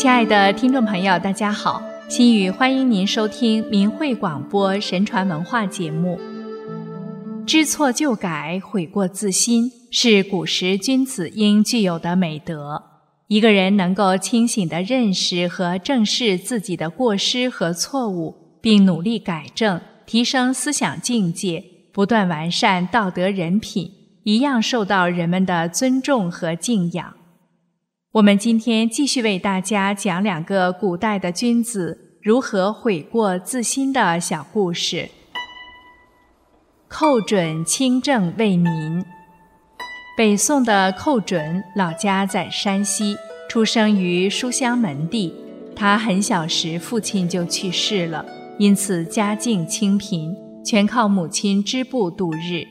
亲爱的听众朋友，大家好，心雨欢迎您收听明慧广播神传文化节目。知错就改，悔过自新，是古时君子应具有的美德。一个人能够清醒地认识和正视自己的过失和错误，并努力改正，提升思想境界，不断完善道德人品，一样受到人们的尊重和敬仰。我们今天继续为大家讲两个古代的君子如何悔过自新的小故事。寇准清正为民。北宋的寇准老家在山西，出生于书香门第。他很小时父亲就去世了，因此家境清贫，全靠母亲织布度日。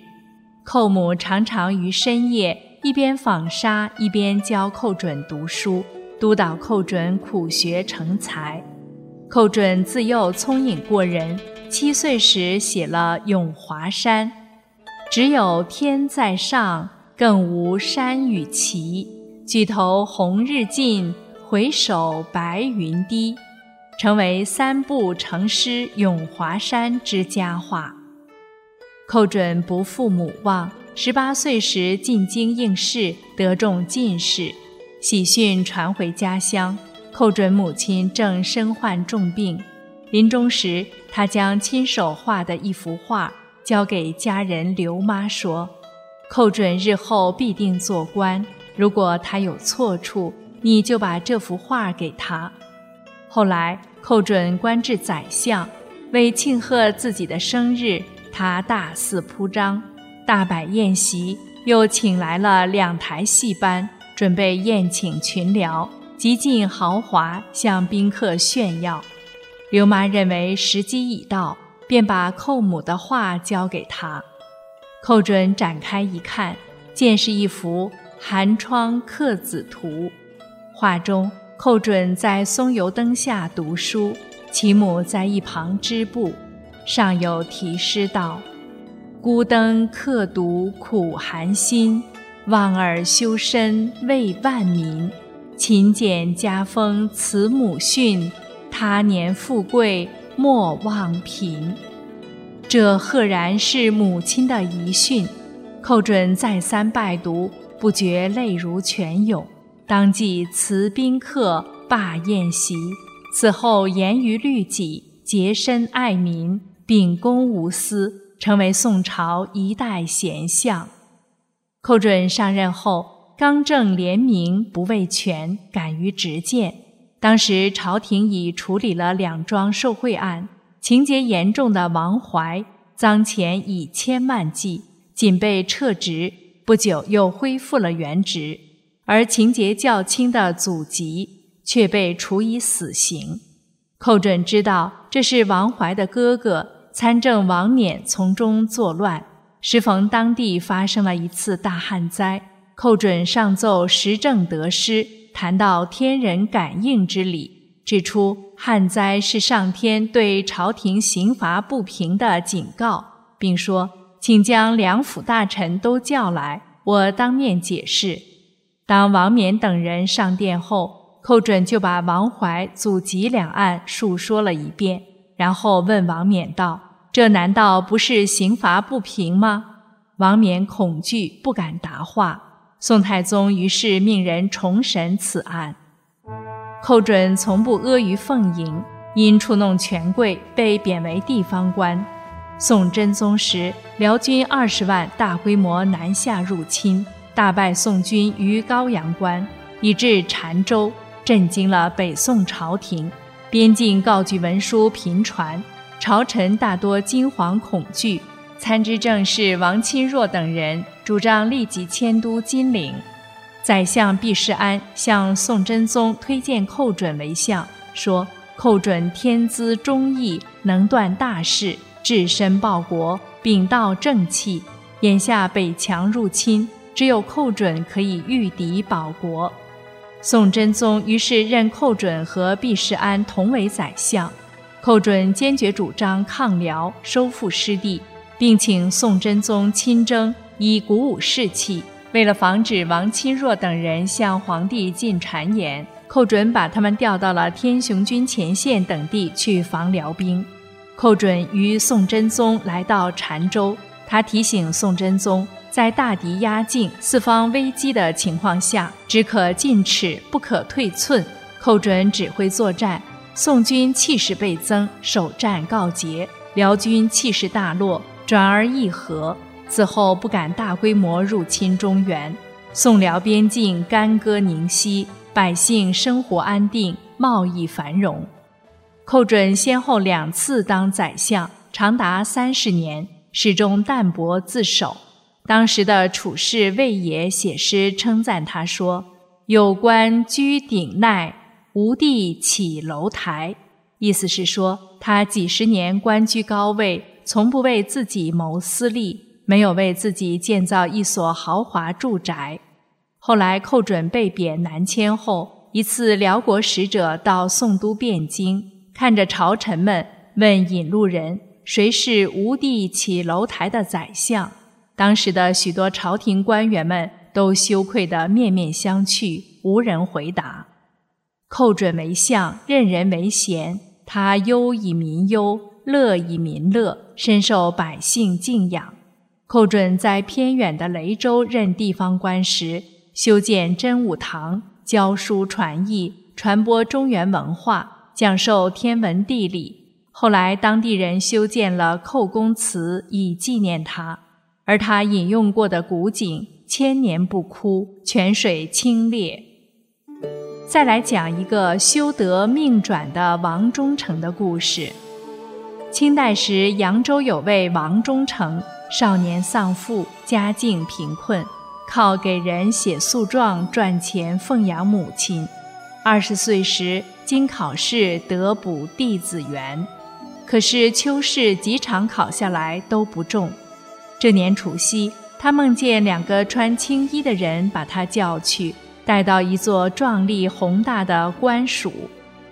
寇母常常于深夜。一边纺纱，一边教寇准读书，督导寇准苦学成才。寇准自幼聪颖过人，七岁时写了《咏华山》：“只有天在上，更无山与齐。举头红日近，回首白云低。”成为三步成诗《咏华山》之佳话。寇准不负母望。十八岁时进京应试，得中进士。喜讯传回家乡，寇准母亲正身患重病。临终时，他将亲手画的一幅画交给家人刘妈，说：“寇准日后必定做官，如果他有错处，你就把这幅画给他。”后来，寇准官至宰相，为庆贺自己的生日，他大肆铺张。大摆宴席，又请来了两台戏班，准备宴请群僚，极尽豪华，向宾客炫耀。刘妈认为时机已到，便把寇母的画交给他。寇准展开一看，见是一幅《寒窗客子图》，画中寇准在松油灯下读书，其母在一旁织布，上有题诗道。孤灯刻读苦寒心，望尔修身为万民。勤俭家风慈母训，他年富贵莫忘贫。这赫然是母亲的遗训。寇准再三拜读，不觉泪如泉涌，当即辞宾客，罢宴席。此后严于律己，洁身爱民，秉公无私。成为宋朝一代贤相。寇准上任后，刚正廉明，不畏权，敢于直谏。当时朝廷已处理了两桩受贿案，情节严重的王怀赃钱以千万计，仅被撤职，不久又恢复了原职；而情节较轻的祖籍却被处以死刑。寇准知道这是王怀的哥哥。参政王冕从中作乱，时逢当地发生了一次大旱灾。寇准上奏时政得失，谈到天人感应之理，指出旱灾是上天对朝廷刑罚不平的警告，并说：“请将两府大臣都叫来，我当面解释。”当王冕等人上殿后，寇准就把王怀祖籍两案述说了一遍，然后问王冕道。这难道不是刑罚不平吗？王冕恐惧，不敢答话。宋太宗于是命人重审此案。寇准从不阿谀奉迎，因触弄权贵，被贬为地方官。宋真宗时，辽军二十万大规模南下入侵，大败宋军于高阳关，以至澶州，震惊了北宋朝廷。边境告举文书频传。朝臣大多惊惶恐惧，参知政事王钦若等人主张立即迁都金陵。宰相毕世安向宋真宗推荐寇准为相，说：“寇准天资忠义，能断大事，置身报国，秉道正气。眼下北强入侵，只有寇准可以御敌保国。”宋真宗于是任寇准和毕世安同为宰相。寇准坚决主张抗辽，收复失地，并请宋真宗亲征，以鼓舞士气。为了防止王钦若等人向皇帝进谗言，寇准把他们调到了天雄军前线等地去防辽兵。寇准与宋真宗来到澶州，他提醒宋真宗，在大敌压境、四方危机的情况下，只可进尺，不可退寸。寇准指挥作战，宋军气势倍增，首战告捷，辽军气势大落，转而议和。此后不敢大规模入侵中原，宋辽边境干戈宁息。百姓生活安定，贸易繁荣。寇准先后两次当宰相，长达三十年，始终淡泊自守。当时的处士魏野写诗称赞他说：“有官居鼎鼐，无地起楼台。”意思是说，他几十年官居高位，从不为自己谋私利，没有为自己建造一所豪华住宅。后来，寇准被贬南迁后，一次辽国使者到宋都汴京，看着朝臣们，问引路人：“谁是吴地起楼台的宰相？”当时的许多朝廷官员们都羞愧得面面相觑，无人回答。寇准为相，任人唯贤，他忧以民忧，乐以民乐，深受百姓敬仰。寇准在偏远的雷州任地方官时，修建真武堂，教书传艺，传播中原文化，讲授天文地理。后来，当地人修建了寇公祠，以纪念他。而他引用过的古井千年不枯，泉水清冽。再来讲一个修得命转的王忠诚的故事。清代时，扬州有位王忠诚，少年丧父，家境贫困。靠给人写诉状赚钱奉养母亲。二十岁时，经考试得补弟子员，可是秋试几场考下来都不中。这年除夕，他梦见两个穿青衣的人把他叫去，带到一座壮丽宏大的官署。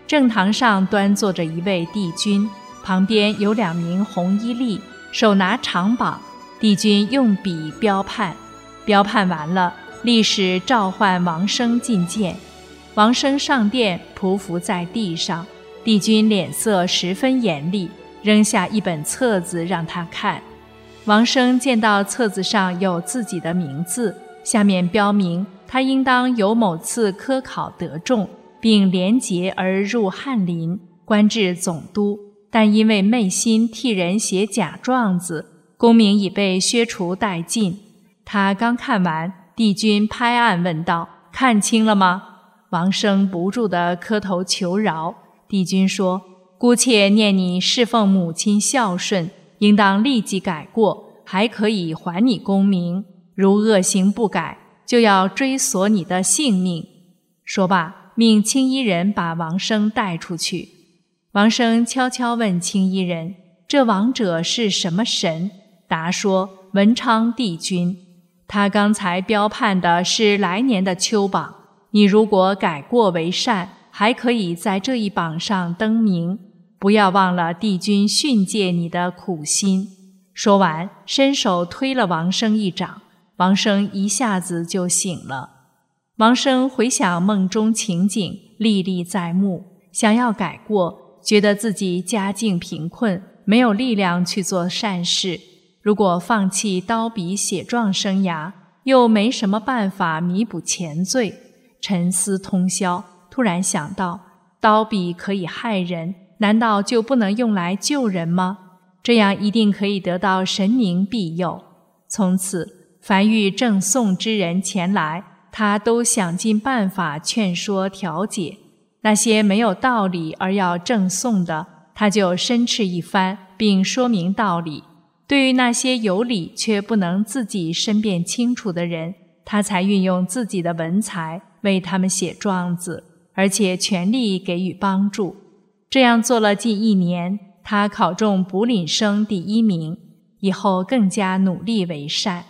正堂上端坐着一位帝君，旁边有两名红衣吏，手拿长榜。帝君用笔标判。标判完了，历史召唤王生觐见。王生上殿，匍匐在地上。帝君脸色十分严厉，扔下一本册子让他看。王生见到册子上有自己的名字，下面标明他应当有某次科考得中，并连结而入翰林，官至总督。但因为昧心替人写假状子，功名已被削除殆尽。他刚看完，帝君拍案问道：“看清了吗？”王生不住地磕头求饶。帝君说：“姑且念你侍奉母亲孝顺，应当立即改过，还可以还你功名；如恶行不改，就要追索你的性命。”说罢，命青衣人把王生带出去。王生悄悄问青衣人：“这王者是什么神？”答说：“文昌帝君。”他刚才标判的是来年的秋榜，你如果改过为善，还可以在这一榜上登名。不要忘了帝君训诫你的苦心。说完，伸手推了王生一掌，王生一下子就醒了。王生回想梦中情景，历历在目，想要改过，觉得自己家境贫困，没有力量去做善事。如果放弃刀笔写状生涯，又没什么办法弥补前罪。沉思通宵，突然想到，刀笔可以害人，难道就不能用来救人吗？这样一定可以得到神明庇佑。从此，凡遇正送之人前来，他都想尽办法劝说调解；那些没有道理而要正送的，他就申斥一番，并说明道理。对于那些有理却不能自己申辩清楚的人，他才运用自己的文才为他们写状子，而且全力给予帮助。这样做了近一年，他考中补领生第一名。以后更加努力为善。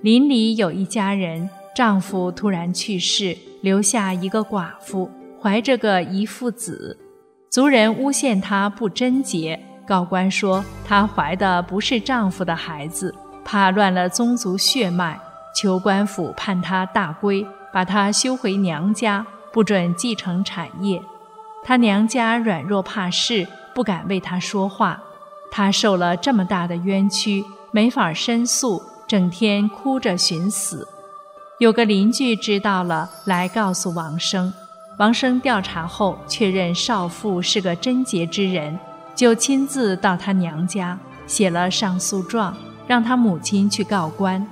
邻里有一家人，丈夫突然去世，留下一个寡妇，怀着个遗腹子，族人诬陷她不贞洁。告官说，她怀的不是丈夫的孩子，怕乱了宗族血脉，求官府判她大归，把她休回娘家，不准继承产业。她娘家软弱怕事，不敢为她说话。她受了这么大的冤屈，没法申诉，整天哭着寻死。有个邻居知道了，来告诉王生。王生调查后确认少妇是个贞洁之人，就亲自到他娘家写了上诉状，让他母亲去告官。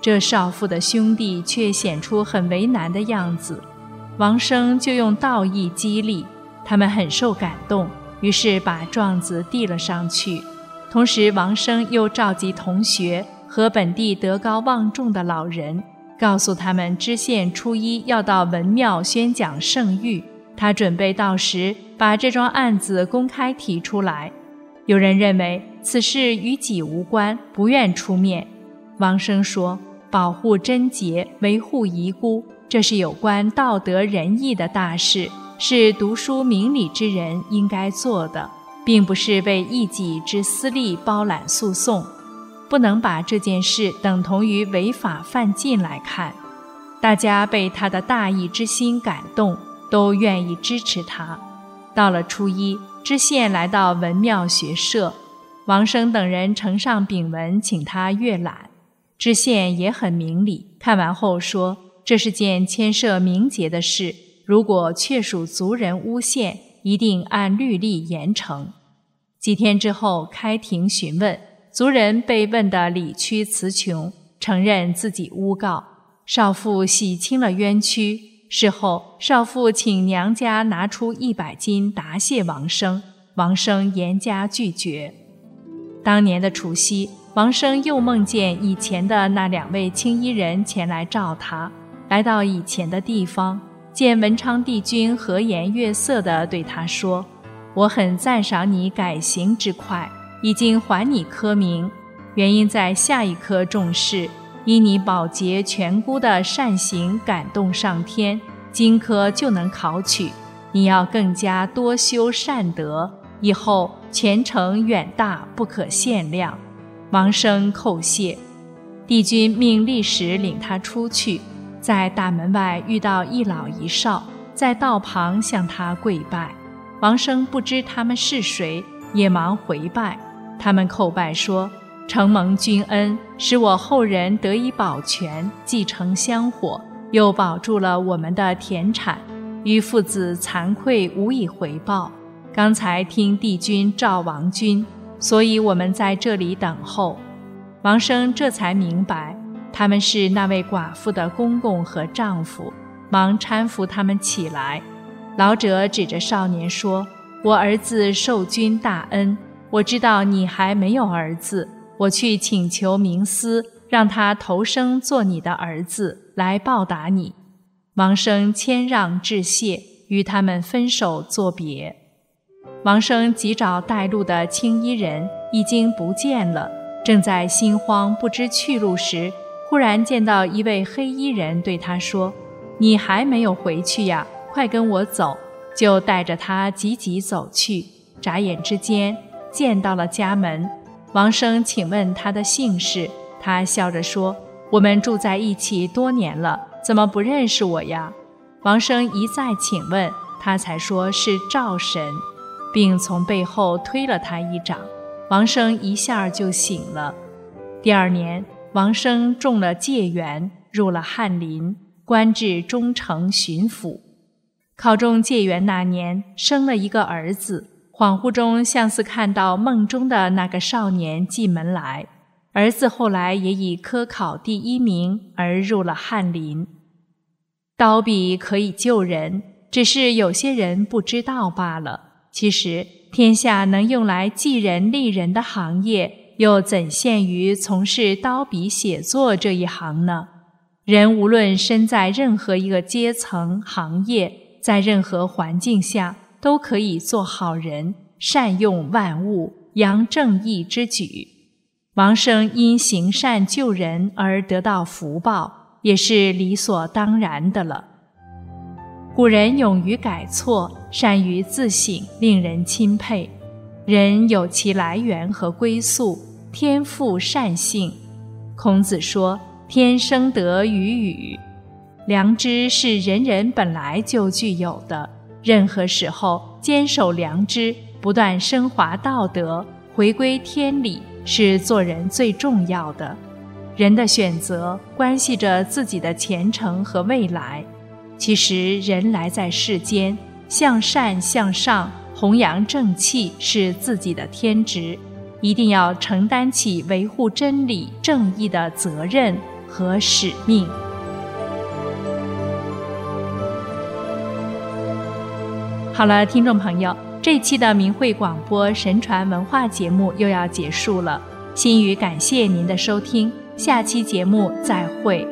这少妇的兄弟却显出很为难的样子，王生就用道义激励，他们很受感动，于是把状子递了上去。同时，王生又召集同学和本地德高望重的老人。告诉他们，知县初一要到文庙宣讲圣谕，他准备到时把这桩案子公开提出来。有人认为此事与己无关，不愿出面。王生说：“保护贞洁，维护遗孤，这是有关道德仁义的大事，是读书明理之人应该做的，并不是为一己之私利包揽诉讼。”不能把这件事等同于违法犯禁来看，大家被他的大义之心感动，都愿意支持他。到了初一，知县来到文庙学社，王生等人呈上禀文，请他阅览。知县也很明理，看完后说：“这是件牵涉名节的事，如果确属族人诬陷，一定按律例严惩。”几天之后，开庭询问。族人被问得理屈词穷，承认自己诬告少妇，洗清了冤屈。事后，少妇请娘家拿出一百金答谢王生，王生严加拒绝。当年的除夕，王生又梦见以前的那两位青衣人前来召他，来到以前的地方，见文昌帝君和颜悦色地对他说：“我很赞赏你改行之快。”已经还你科名，原因在下一科重视，依你保洁全姑的善行感动上天，今科就能考取。你要更加多修善德，以后前程远大不可限量。王生叩谢，帝君命立时领他出去，在大门外遇到一老一少，在道旁向他跪拜。王生不知他们是谁，也忙回拜。他们叩拜说：“承蒙君恩，使我后人得以保全，继承香火，又保住了我们的田产。于父子惭愧，无以回报。刚才听帝君召王君，所以我们在这里等候。”王生这才明白，他们是那位寡妇的公公和丈夫，忙搀扶他们起来。老者指着少年说：“我儿子受君大恩。”我知道你还没有儿子，我去请求明思，让他投生做你的儿子，来报答你。王生谦让致谢，与他们分手作别。王生急找带路的青衣人，已经不见了。正在心慌不知去路时，忽然见到一位黑衣人，对他说：“你还没有回去呀？快跟我走！”就带着他急急走去。眨眼之间。见到了家门，王生请问他的姓氏，他笑着说：“我们住在一起多年了，怎么不认识我呀？”王生一再请问，他才说是赵神，并从背后推了他一掌，王生一下就醒了。第二年，王生中了解元，入了翰林，官至中丞巡抚。考中解元那年，生了一个儿子。恍惚中，像似看到梦中的那个少年进门来。儿子后来也以科考第一名而入了翰林。刀笔可以救人，只是有些人不知道罢了。其实，天下能用来济人利人的行业，又怎限于从事刀笔写作这一行呢？人无论身在任何一个阶层、行业，在任何环境下。都可以做好人，善用万物，扬正义之举。王生因行善救人而得到福报，也是理所当然的了。古人勇于改错，善于自省，令人钦佩。人有其来源和归宿，天赋善性。孔子说：“天生得与与。”良知是人人本来就具有的，任何时候坚守良知，不断升华道德，回归天理，是做人最重要的。人的选择关系着自己的前程和未来。其实，人来在世间，向善向上，弘扬正气是自己的天职，一定要承担起维护真理正义的责任和使命。好了，听众朋友，这期的明慧广播神传文化节目又要结束了，心语感谢您的收听，下期节目再会。